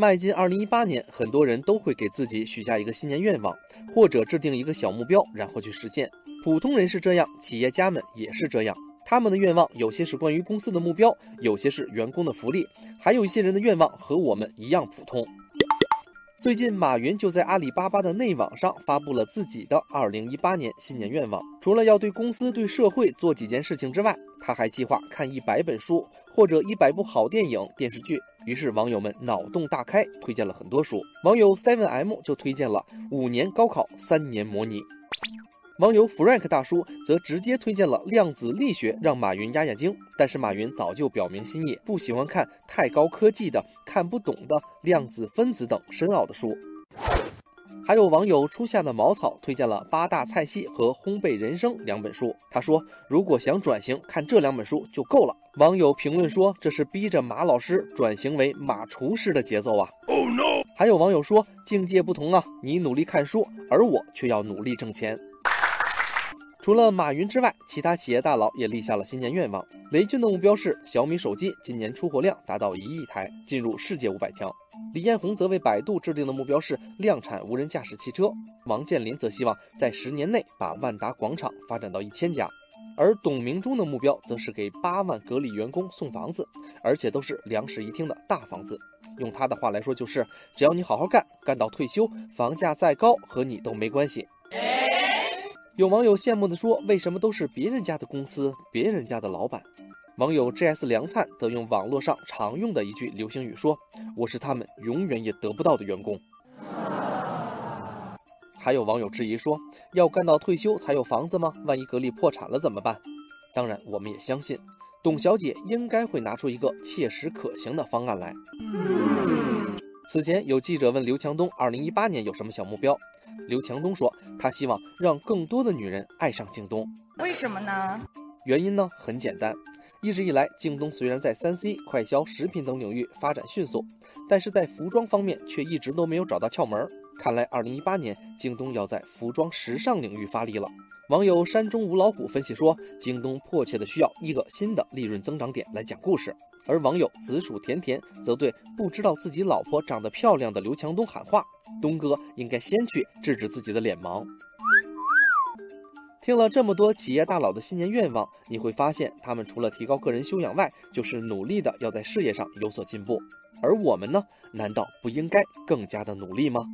迈进二零一八年，很多人都会给自己许下一个新年愿望，或者制定一个小目标，然后去实现。普通人是这样，企业家们也是这样。他们的愿望有些是关于公司的目标，有些是员工的福利，还有一些人的愿望和我们一样普通。最近，马云就在阿里巴巴的内网上发布了自己的2018年新年愿望。除了要对公司、对社会做几件事情之外，他还计划看一百本书或者一百部好电影、电视剧。于是，网友们脑洞大开，推荐了很多书。网友 seven m 就推荐了《五年高考三年模拟》。网友 Frank 大叔则直接推荐了量子力学，让马云压压惊。但是马云早就表明心意，不喜欢看太高科技的、看不懂的量子分子等深奥的书。还有网友初夏的茅草推荐了《八大菜系》和《烘焙人生》两本书。他说，如果想转型，看这两本书就够了。网友评论说，这是逼着马老师转型为马厨师的节奏啊！还有网友说，境界不同啊，你努力看书，而我却要努力挣钱。除了马云之外，其他企业大佬也立下了新年愿望。雷军的目标是小米手机今年出货量达到一亿台，进入世界五百强。李彦宏则为百度制定的目标是量产无人驾驶汽车。王健林则希望在十年内把万达广场发展到一千家。而董明珠的目标则是给八万格力员工送房子，而且都是两室一厅的大房子。用他的话来说，就是只要你好好干，干到退休，房价再高和你都没关系。有网友羡慕地说：“为什么都是别人家的公司，别人家的老板？”网友 G S 梁灿则用网络上常用的一句流行语说：“我是他们永远也得不到的员工。”还有网友质疑说：“要干到退休才有房子吗？万一格力破产了怎么办？”当然，我们也相信董小姐应该会拿出一个切实可行的方案来。此前有记者问刘强东：“2018 年有什么小目标？”刘强东说：“他希望让更多的女人爱上京东。为什么呢？原因呢很简单，一直以来，京东虽然在三 C、快消、食品等领域发展迅速，但是在服装方面却一直都没有找到窍门。看来2018年京东要在服装时尚领域发力了。”网友山中无老虎分析说：“京东迫切的需要一个新的利润增长点来讲故事。”而网友紫薯甜甜则对不知道自己老婆长得漂亮的刘强东喊话：“东哥应该先去治治自己的脸盲。”听了这么多企业大佬的新年愿望，你会发现他们除了提高个人修养外，就是努力的要在事业上有所进步。而我们呢？难道不应该更加的努力吗？